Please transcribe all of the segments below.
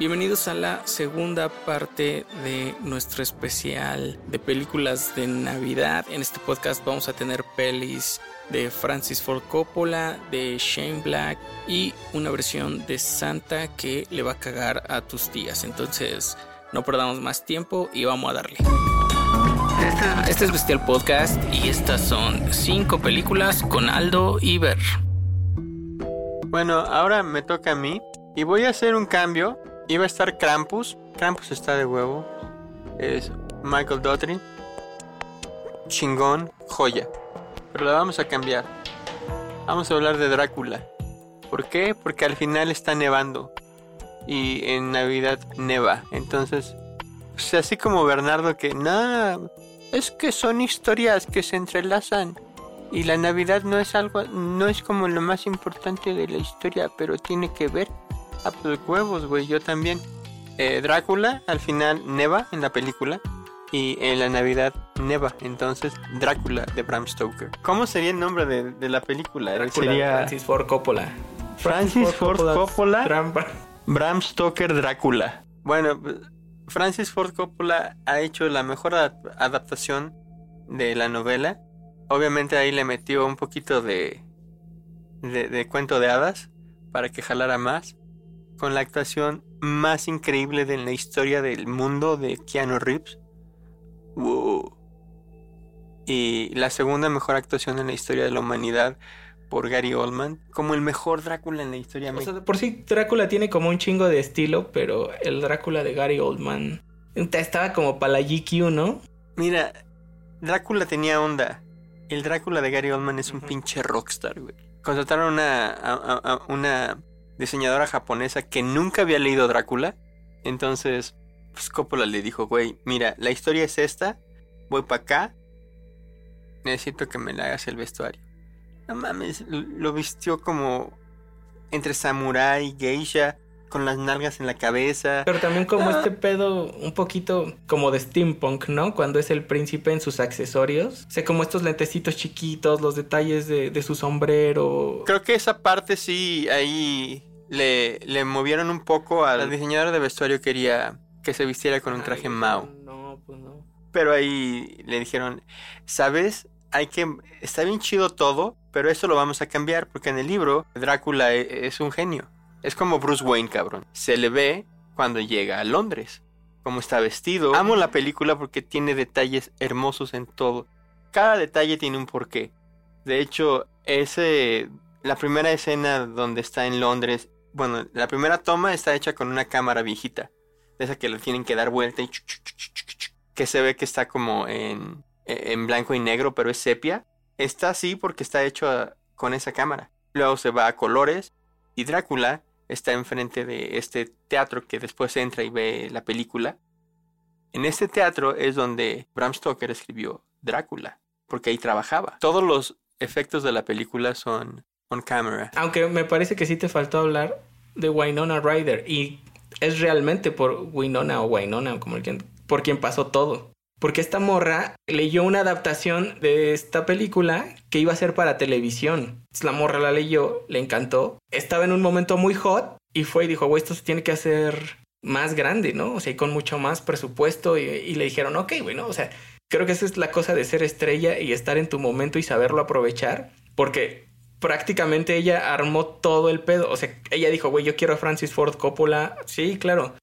Bienvenidos a la segunda parte de nuestro especial de películas de Navidad. En este podcast vamos a tener pelis de Francis Ford Coppola, de Shane Black y una versión de Santa que le va a cagar a tus tías. Entonces, no perdamos más tiempo y vamos a darle. Este es Bestial Podcast y estas son cinco películas con Aldo y Ver. Bueno, ahora me toca a mí y voy a hacer un cambio Iba a estar Krampus. Krampus está de huevo. Es Michael Daughtry. Chingón, joya. Pero la vamos a cambiar. Vamos a hablar de Drácula. ¿Por qué? Porque al final está nevando. Y en Navidad neva. Entonces, pues así como Bernardo que nada. Es que son historias que se entrelazan. Y la Navidad no es algo, no es como lo más importante de la historia, pero tiene que ver Ah, pues huevos, güey, yo también. Eh, Drácula al final neva en la película y en la Navidad neva. Entonces, Drácula de Bram Stoker. ¿Cómo sería el nombre de, la película? sería Francis Ford Coppola. Francis, Ford, Coppola. Bram Stoker Drácula. Bueno, Francis Ford Coppola ha hecho la mejor adaptación de la novela. Obviamente ahí le metió un poquito de, de cuento de hadas para que jalara más con la actuación más increíble de la historia del mundo de Keanu Reeves. Y la segunda mejor actuación en la historia de la humanidad por Gary Oldman, como el mejor Drácula en la historia. O por sí Drácula tiene como un chingo de estilo, pero el Drácula de Gary Oldman estaba como para la GQ, ¿no? Mira, Drácula tenía onda. El Drácula de Gary Oldman es un pinche rockstar, güey. Contrataron una, una diseñadora japonesa que nunca había leído Drácula. Entonces, pues Coppola le dijo, güey, mira, la historia es esta, voy para acá, necesito que me la hagas el vestuario. No mames, lo vistió como entre samurai, geisha, con las nalgas en la cabeza. Pero también como ah. este pedo un poquito como de steampunk, ¿no? Cuando es el príncipe en sus accesorios. O sea, como estos lentecitos chiquitos, los detalles de, de su sombrero. Creo que esa parte sí, ahí le, le movieron un poco a la diseñadora de vestuario quería que se vistiera con un traje Mao. No, pues no. Pero ahí le dijeron, ¿sabes? Hay que está bien chido todo, pero eso lo vamos a cambiar porque en el libro Drácula e, es un genio. Es como Bruce Wayne, cabrón. Se le ve cuando llega a Londres, cómo está vestido. Amo la película porque tiene detalles hermosos en todo. Cada detalle tiene un porqué. De hecho, ese la primera escena donde está en Londres bueno, la primera toma está hecha con una cámara viejita. Esa que le tienen que dar vuelta y... Que se ve que está como en, en blanco y negro, pero es sepia. Está así porque está hecho con esa cámara. Luego se va a colores y Drácula está enfrente de este teatro que después entra y ve la película. En este teatro es donde Bram Stoker escribió Drácula, porque ahí trabajaba. Todos los efectos de la película son on camera. Aunque me parece que sí te faltó hablar de Winona Ryder y es realmente por Winona o Winona como el quien, por quien pasó todo. Porque esta morra leyó una adaptación de esta película que iba a ser para televisión. La morra la leyó, le encantó. Estaba en un momento muy hot y fue y dijo, güey, esto se tiene que hacer más grande, ¿no? O sea, y con mucho más presupuesto. Y, le dijeron, ok, bueno, o sea, creo que esa es la cosa de ser estrella y estar en tu momento y saberlo aprovechar. Porque prácticamente ella armó todo el pedo. O sea, ella dijo, güey, yo quiero a Francis Ford Coppola. Sí, claro.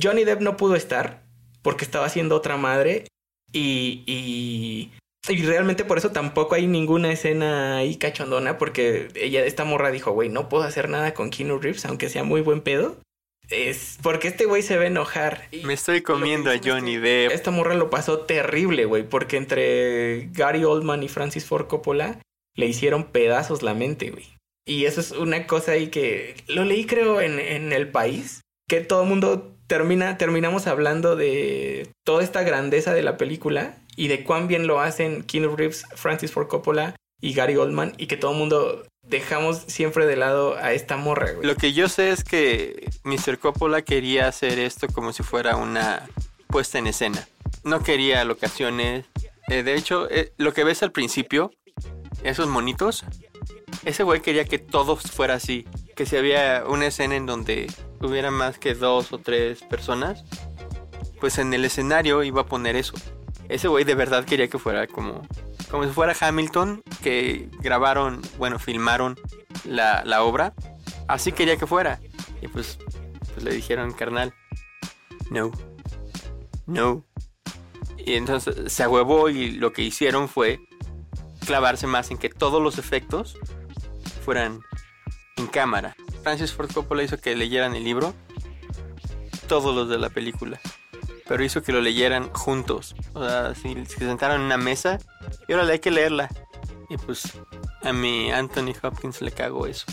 Johnny Depp no pudo estar porque estaba haciendo otra madre y, y, y realmente por eso tampoco hay ninguna escena ahí cachondona porque ella, esta morra dijo, güey, no puedo hacer nada con Keanu Reeves aunque sea muy buen pedo. Es porque este güey se va a enojar. Me estoy comiendo a Johnny Depp. Esta morra lo pasó terrible, güey, porque entre Gary Oldman y Francis Ford Coppola le hicieron pedazos la mente, güey. Y eso es una cosa ahí que lo leí creo en, en el país, que todo el mundo termina, terminamos hablando de toda esta grandeza de la película y de cuán bien lo hacen Keanu Reeves, Francis Ford Coppola y Gary Oldman y que todo el mundo dejamos siempre de lado a esta morra, güey. Lo que yo sé es que Mr. Coppola quería hacer esto como si fuera una puesta en escena. No quería locaciones. Eh, de hecho, eh, lo que ves al principio esos monitos, ese güey quería que todo fuera así. que si había una escena en donde hubiera más que dos o tres personas, pues en el escenario iba a poner eso. Ese güey de verdad quería que fuera como, como si fuera Hamilton, que grabaron, bueno, filmaron la, la obra. Así quería que fuera. Y pues, pues le dijeron, carnal, no, no. Y entonces se ahuevó y lo que hicieron fue clavarse más en que todos los efectos fueran en cámara. Francis Ford Coppola hizo que leyeran el libro, todos los de la película, pero hizo que lo leyeran juntos. O sea, si se sentaron en una mesa y ahora le hay que leerla. Y pues a mi Anthony Hopkins le cagó eso.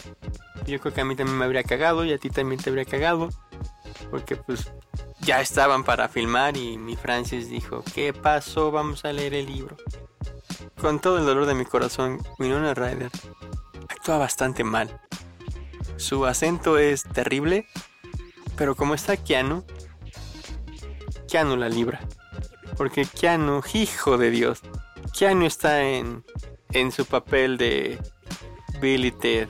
Yo creo que a mí también me habría cagado y a ti también te habría cagado. Porque pues ya estaban para filmar y mi Francis dijo, ¿qué pasó? Vamos a leer el libro. Con todo el dolor de mi corazón, Winona Ryder actúa bastante mal. Su acento es terrible, pero como está Keanu, Keanu la libra. Porque Keanu, hijo de Dios, Keanu está en, en su papel de Billy Ted.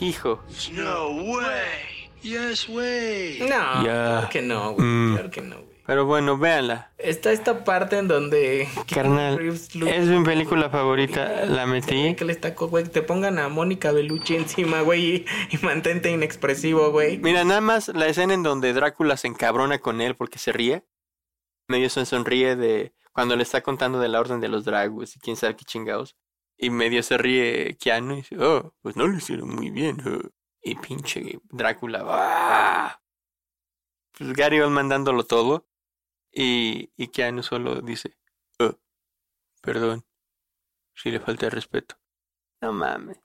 Hijo. No way. Yes way. No, Ya. claro que no, güey. Mm. Claro que no, güey. Pero bueno, véanla. Está esta parte en donde... Carnal, es mi película favorita. La metí. Que le está, güey, te pongan a Mónica Bellucci encima, güey, y, mantente inexpresivo, güey. Mira, nada más la escena en donde Drácula se encabrona con él porque se ríe. Medio se sonríe de cuando le está contando de la orden de los dragos y quién sabe qué chingados. Y medio se ríe Keanu y dice, oh, pues no lo hicieron muy bien. oh". Y pinche Drácula, ¡ah! Pues Gary va mandándolo todo. Y, y Keanu solo dice, oh, perdón, si le falta respeto. No mames,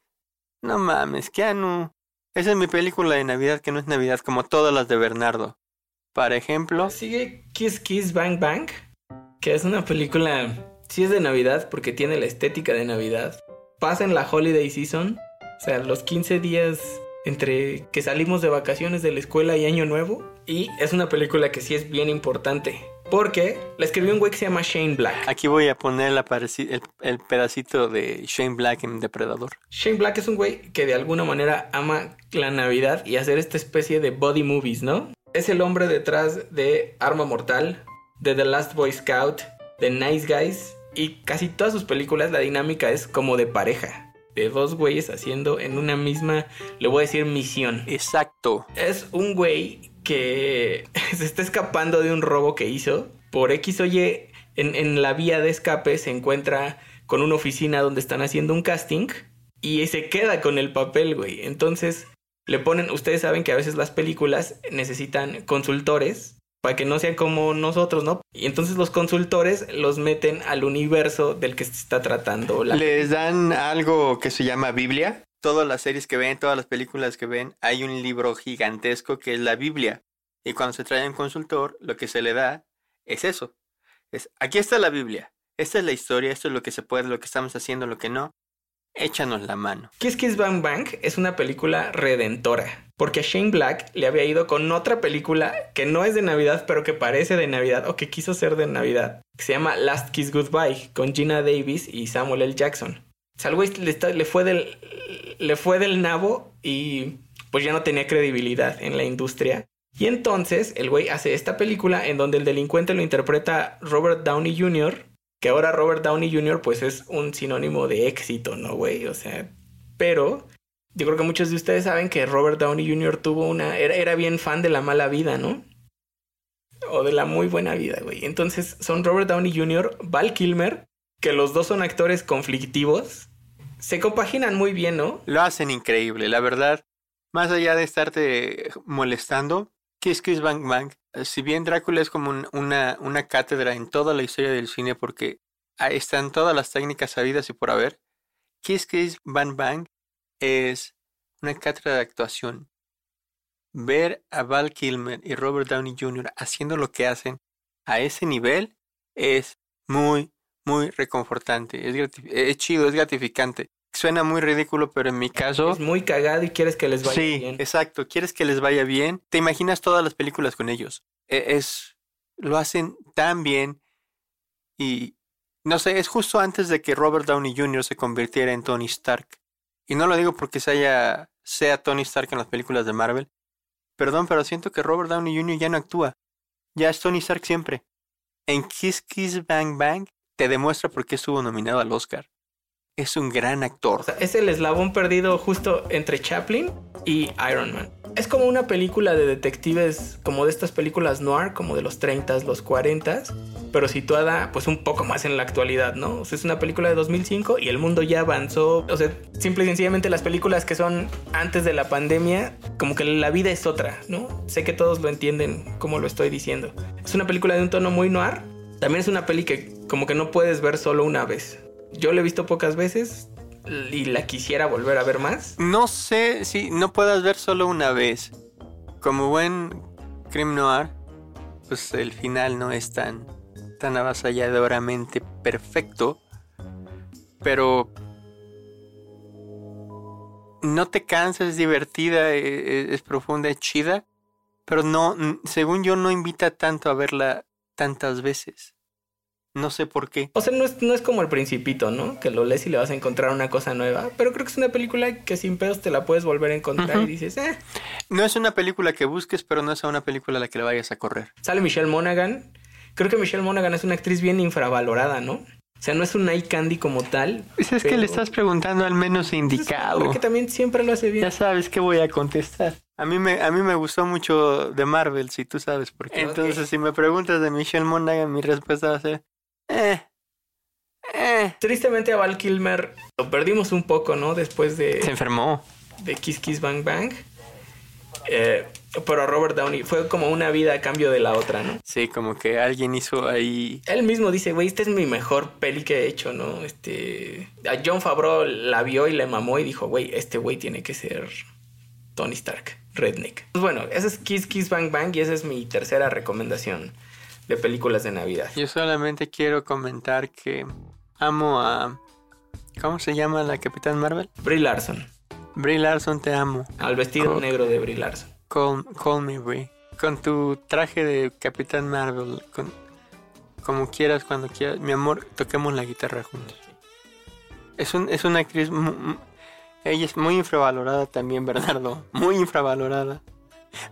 no mames, Keanu. Esa es mi película de Navidad que no es Navidad como todas las de Bernardo. Por ejemplo, Sigue Kiss Kiss Bang Bang, que es una película, sí es de Navidad porque tiene la estética de Navidad. Pasa en la holiday season, o sea, los 15 días entre que salimos de vacaciones de la escuela y Año Nuevo. Y es una película que sí es bien importante, porque la escribió un güey que se llama Shane Black. aquí voy a poner la el, el pedacito de Shane Black en Depredador. Shane Black es un güey que de alguna manera ama la Navidad y hacer esta especie de body movies, ¿no? Es el hombre detrás de Arma Mortal, de The Last Boy Scout, de Nice Guys y casi todas sus películas la dinámica es como de pareja, de dos güeyes haciendo en una misma, le voy a decir, misión. Exacto. Es un güey que se está escapando de un robo que hizo. Por X o Y, en, en la vía de escape se encuentra con una oficina donde están haciendo un casting y se queda con el papel, güey. Entonces le ponen, ustedes saben que a veces las películas necesitan consultores para que no sean como nosotros, ¿no? Y entonces los consultores los meten al universo del que se está tratando Les dan algo que se llama Biblia. Todas las series que ven, todas las películas que ven, hay un libro gigantesco que es la Biblia. Y cuando se trae un consultor, lo que se le da es eso. Es, aquí está la Biblia. Esta es la historia, esto es lo que se puede, lo que estamos haciendo, lo que no. Échanos la mano. Kiss Kiss Bang Bang es una película redentora. Porque a Shane Black le había ido con otra película que no es de Navidad, pero que parece de Navidad o que quiso ser de Navidad. Se llama Last Kiss Goodbye, con Gina Davis y Samuel L. Jackson. O sea, le, le fue del, le fue del nabo y pues ya no tenía credibilidad en la industria. Y entonces el güey hace esta película en donde el delincuente lo interpreta Robert Downey Jr., que ahora Robert Downey Jr. pues es un sinónimo de éxito, ¿no, güey? O sea, pero yo creo que muchos de ustedes saben que Robert Downey Jr. tuvo una... Era, era bien fan de la mala vida, ¿no? O de la muy buena vida, güey. Entonces son Robert Downey Jr., Val Kilmer, que los dos son actores conflictivos. Se compaginan muy bien, ¿no? Lo hacen increíble, la verdad. Más allá de estarte molestando, Kiss Kiss Bang Bang, si bien Drácula es como un- una, una cátedra en toda la historia del cine porque ahí están todas las técnicas sabidas y por haber, Kiss Kiss Bang Bang es una cátedra de actuación. Ver a Val Kilmer y Robert Downey Jr. haciendo lo que hacen a ese nivel es muy, muy reconfortante. Es, grati- es chido, es gratificante. Suena muy ridículo, pero en mi caso... Es muy cagado y quieres que les vaya Sí, bien. exacto. ¿Quieres que les vaya bien? Te imaginas todas las películas con ellos. E- Es, lo hacen tan bien y no sé, es justo antes de que Robert Downey Jr. se convirtiera en Tony Stark. Y no lo digo porque se haya sea Tony Stark en las películas de Marvel. Perdón, pero siento que Robert Downey Jr. ya no actúa. Ya es Tony Stark siempre. En Kiss Kiss Bang Bang te demuestra por qué estuvo nominado al Oscar. Es un gran actor. Es el eslabón perdido justo entre Chaplin y Iron Man. Es como una película de detectives, como de estas películas noir, como de los 30s, los 40s, pero situada pues un poco más en la actualidad, ¿no? O sea, es una película de 2005 y el mundo ya avanzó. O sea, simple y sencillamente las películas que son antes de la pandemia, como que la vida es otra, ¿no? Sé que todos lo entienden como lo estoy diciendo. Es una película de un tono muy noir. También es una peli que como que no puedes ver solo una vez. Yo la he visto pocas veces y la quisiera volver a ver más. No sé si no puedas ver solo una vez. Como buen crime noir, pues el final no es tan, tan avasalladoramente perfecto. Pero no te cansas, es divertida, e- e- es, profunda, es chida. Pero no, según yo, no invita tanto a verla tantas veces. No sé por qué. O sea, no es, no es como el principito, ¿no? Que lo lees y le vas a encontrar una cosa nueva. Pero creo que es una película que sin pedos te la puedes volver a encontrar y dices, eh. No es una película que busques, pero no es una película a la que le vayas a correr. Sale Michelle Monaghan. Creo que Michelle Monaghan es una actriz bien infravalorada, ¿no? O sea, no es un eye candy como tal. Pues es que le estás preguntando al menos indicado. Creo que también siempre lo hace bien. Ya sabes que voy a contestar. A mí me, a mí me gustó mucho de Marvel, si tú sabes por qué. Entonces, si me preguntas de Michelle Monaghan, mi respuesta va a ser... Eh, eh. Tristemente a Val Kilmer lo perdimos un poco, ¿no? Después Se de, enfermó. de Kiss Kiss Bang Bang. Eh, pero a Robert Downey fue como una vida a cambio de la otra, ¿no? Sí, como que alguien hizo ahí... Él mismo dice, güey, esta es mi mejor peli que he hecho, ¿no? Este. A John Favreau la vio y le mamó y dijo, güey, este güey tiene que ser Tony Stark, Redneck. Pues bueno, ese es Kiss Kiss Bang Bang y esa es mi tercera recomendación de películas de Navidad. Yo solamente quiero comentar que amo a... ¿Cómo se llama la Capitán Marvel? Brie Larson. Brie Larson, te amo. Al vestido negro de Brie Larson. Call, call me Brie. Con tu traje de Capitán Marvel, con, como quieras, cuando quieras. Mi amor, toquemos la guitarra juntos. Es, un, es una actriz... ella es muy infravalorada también, Bernardo. Muy infravalorada.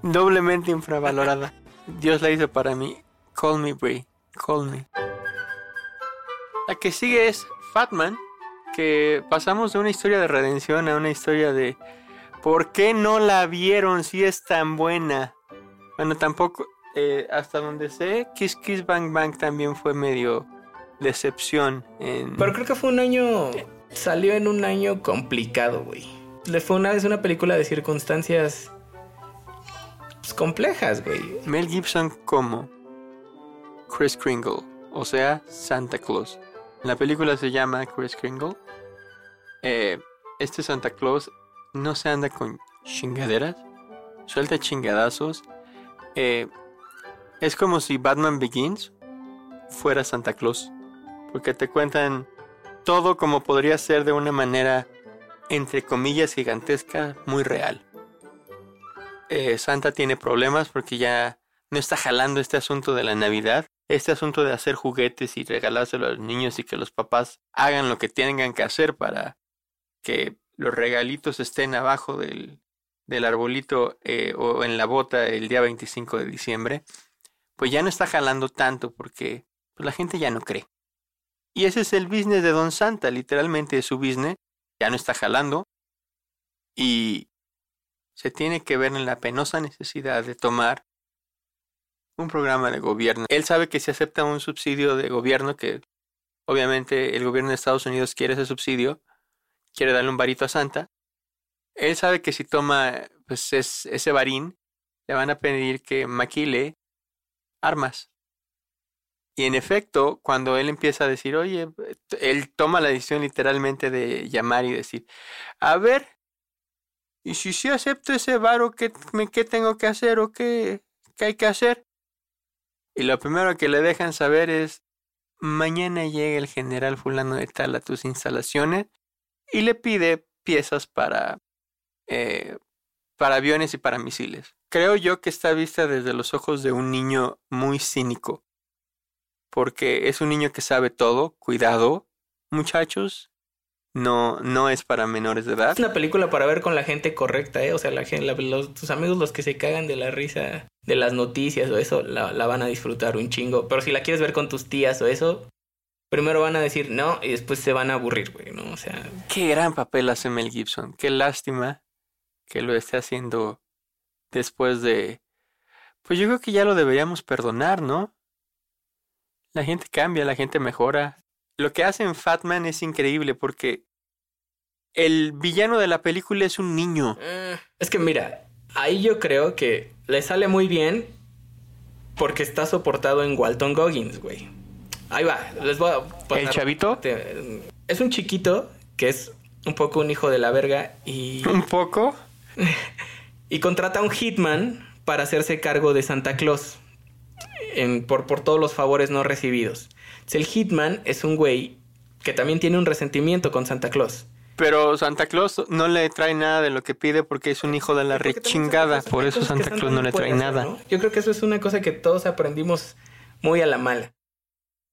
Doblemente infravalorada. Dios la hizo para mí. Call me Brie. Call me. La que sigue es Fatman. Que pasamos de una historia de redención a una historia de... ¿Por qué no la vieron si es tan buena? Bueno, tampoco, eh, hasta donde sé, Kiss Kiss Bang Bang también fue medio decepción. En... Pero creo que fue un año. Salió en un año complicado, güey. Le fue una vez una película de circunstancias. pues, complejas, güey. Mel Gibson como Chris Kringle, o sea, Santa Claus. La película se llama Chris Kringle. Eh, este Santa Claus no se anda con chingaderas, suelta chingadazos. Eh, es como si Batman Begins fuera Santa Claus, porque te cuentan todo como podría ser de una manera, entre comillas, gigantesca, muy real. Eh, Santa tiene problemas porque ya no está jalando este asunto de la Navidad, este asunto de hacer juguetes y regalárselo a los niños y que los papás hagan lo que tengan que hacer para que los regalitos estén abajo del, del arbolito eh, o en la bota el día 25 de diciembre, pues ya no está jalando tanto porque pues, la gente ya no cree. Y ese es el business de Don Santa, literalmente es su business, ya no está jalando y se tiene que ver en la penosa necesidad de tomar un programa de gobierno. Él sabe que si acepta un subsidio de gobierno, que obviamente el gobierno de Estados Unidos quiere ese subsidio, quiere darle un varito a Santa, él sabe que si toma pues, es- ese varín, le van a pedir que maquile armas. Y en efecto, cuando él empieza a decir, oye, él toma la decisión literalmente de llamar y decir, a ver, y si sí acepto ese varo, ¿qué, qué tengo que hacer o qué, qué hay que hacer? Y lo primero que le dejan saber es, mañana llega el general fulano de tal a tus instalaciones y le pide piezas para, eh, para aviones y para misiles. Creo yo que está vista desde los ojos de un niño muy cínico, porque es un niño que sabe todo, cuidado, muchachos, no, no es para menores de edad. Es una película para ver con la gente correcta, ¿eh? O sea, la la- los, tus amigos, los que se cagan de la risa de las noticias o eso, la, la van a disfrutar un chingo. Pero si la quieres ver con tus tías o eso, primero van a decir no y después se van a aburrir, güey, ¿no? O sea, Qué gran papel hace Mel Gibson. Qué lástima que lo esté haciendo después de... Pues yo creo que ya lo deberíamos perdonar, ¿no? La gente cambia, la gente mejora. Lo que hace en Fatman es increíble porque el villano de la película es un niño. eh, es que mira, ahí yo creo que le sale muy bien porque está soportado en Walton Goggins, güey. Ahí va, les voy a pasar- ¿El chavito? Es un chiquito que es un poco un hijo de la verga y, Un poco. y contrata a un hitman para hacerse cargo de Santa Claus en- por, por todos los favores no recibidos. El hitman es un güey que también tiene un resentimiento con Santa Claus. Pero Santa Claus no le trae nada de lo que pide porque es un hijo de la rechingada. Por eso Santa Claus no le trae hacer, nada. ¿no? Yo creo que eso es una cosa que todos aprendimos muy a la mala.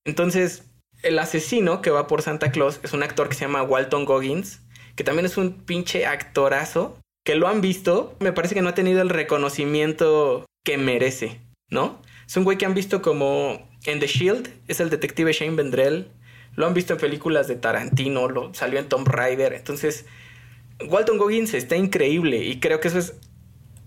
Entonces, el asesino que va por Santa Claus es un actor que se llama Walton Goggins, que también es un pinche actorazo, que lo han visto, me parece que no ha tenido el reconocimiento que merece, ¿no? Es un güey que han visto como en The Shield, es el detective Shane Vendrell, lo han visto en películas de Tarantino, lo salió en Tomb Raider, entonces Walton Goggins está increíble y creo que eso es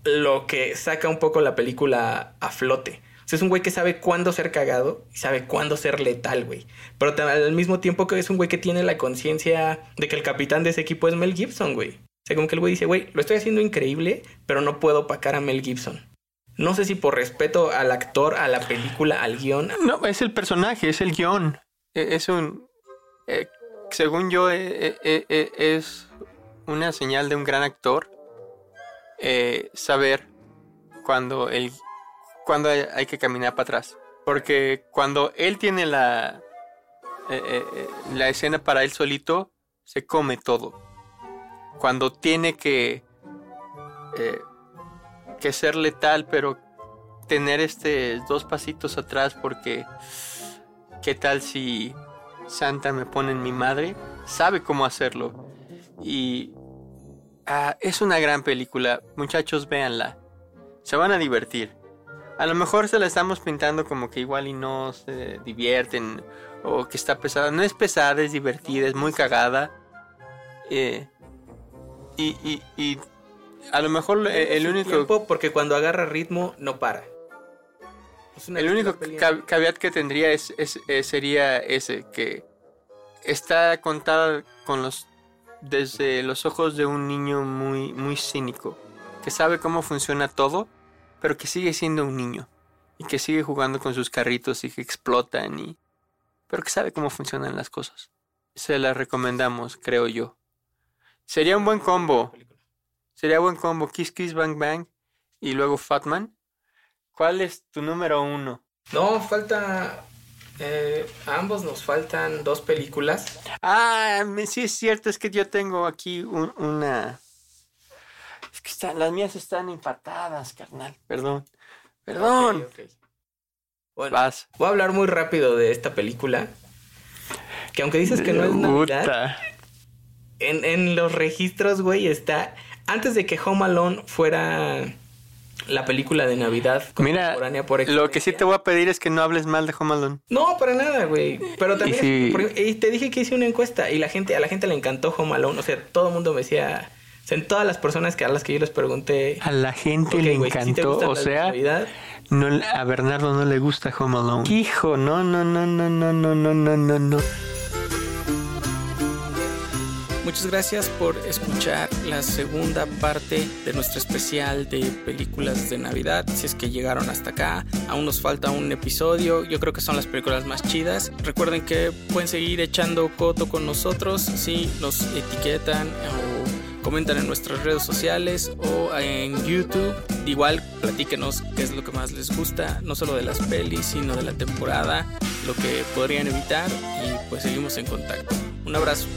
lo que saca un poco la película a flote. Es un güey que sabe cuándo ser cagado y sabe cuándo ser letal, güey. Pero al mismo tiempo que es un güey que tiene la conciencia de que el capitán de ese equipo es Mel Gibson, güey. O sea, como que el güey dice, güey, lo estoy haciendo increíble, pero no puedo opacar a Mel Gibson. No sé si por respeto al actor, a la película, al guion. No, es el personaje, es el guion. E- Es un. eh, según yo, eh, es una señal de un gran actor eh, saber cuando, el, cuando hay, que caminar para atrás. Porque cuando él tiene la, la escena para él solito, se come todo. Cuando tiene que, eh, que ser letal, pero tener este dos pasitos atrás porque qué tal si Santa me pone en mi madre, sabe cómo hacerlo. Y ah, es una gran película, muchachos, véanla. Se van a divertir. A lo mejor se la estamos pintando como que igual y no se divierten o que está pesada. No es pesada, es divertida, es muy cagada. Eh, y, y, y a lo mejor eh, el único... tiempo, porque cuando agarra ritmo, no para. El único caveat que tendría es, es- eh, sería ese, que está contada con los desde los ojos de un niño muy, muy cínico, que sabe cómo funciona todo, pero que sigue siendo un niño, y que sigue jugando con sus carritos y que explotan, y, pero que sabe cómo funcionan las cosas. Se las recomendamos, creo yo. Sería un buen combo. Sería buen combo Kiss Kiss Bang Bang y luego Fatman. ¿Cuál es tu número uno? No, falta. eh, a ambos nos faltan dos películas. Ah, sí es cierto, es que yo tengo aquí un- una... Es que están, las mías están empatadas, carnal. Perdón. Perdón. Bueno, Vas. voy a hablar muy rápido de esta película. Que aunque dices que no es Navidad, en, en los registros, güey, está. Antes de que Home Alone fuera la película de Navidad Mira, contemporánea por lo que sí excelencia. te voy a pedir es que no hables mal de Home Alone. No, para nada, güey. Pero también. Y si- por- y te dije que hice una encuesta y la gente, a la gente le encantó Home Alone. O sea, todo el mundo me decía. O sea, en todas las personas que a las que yo les pregunté. A la gente "Ok, le ¿sí encantó, gustan o sea, Navidad? no, le- a Bernardo no le gusta Home Alone. Hijo, no, no, no, no, no, no, no, no, no. Muchas gracias por escuchar la segunda parte de nuestro especial de películas de Navidad. Si es que llegaron hasta acá, aún nos falta un episodio. Yo creo que son las películas más chidas. Recuerden que pueden seguir echando coto con nosotros si nos etiquetan o comentan en nuestras redes sociales o en YouTube. Igual platíquenos qué es lo que más les gusta, no solo de las pelis, sino de la temporada, lo que podrían evitar y pues seguimos en contacto. Un abrazo.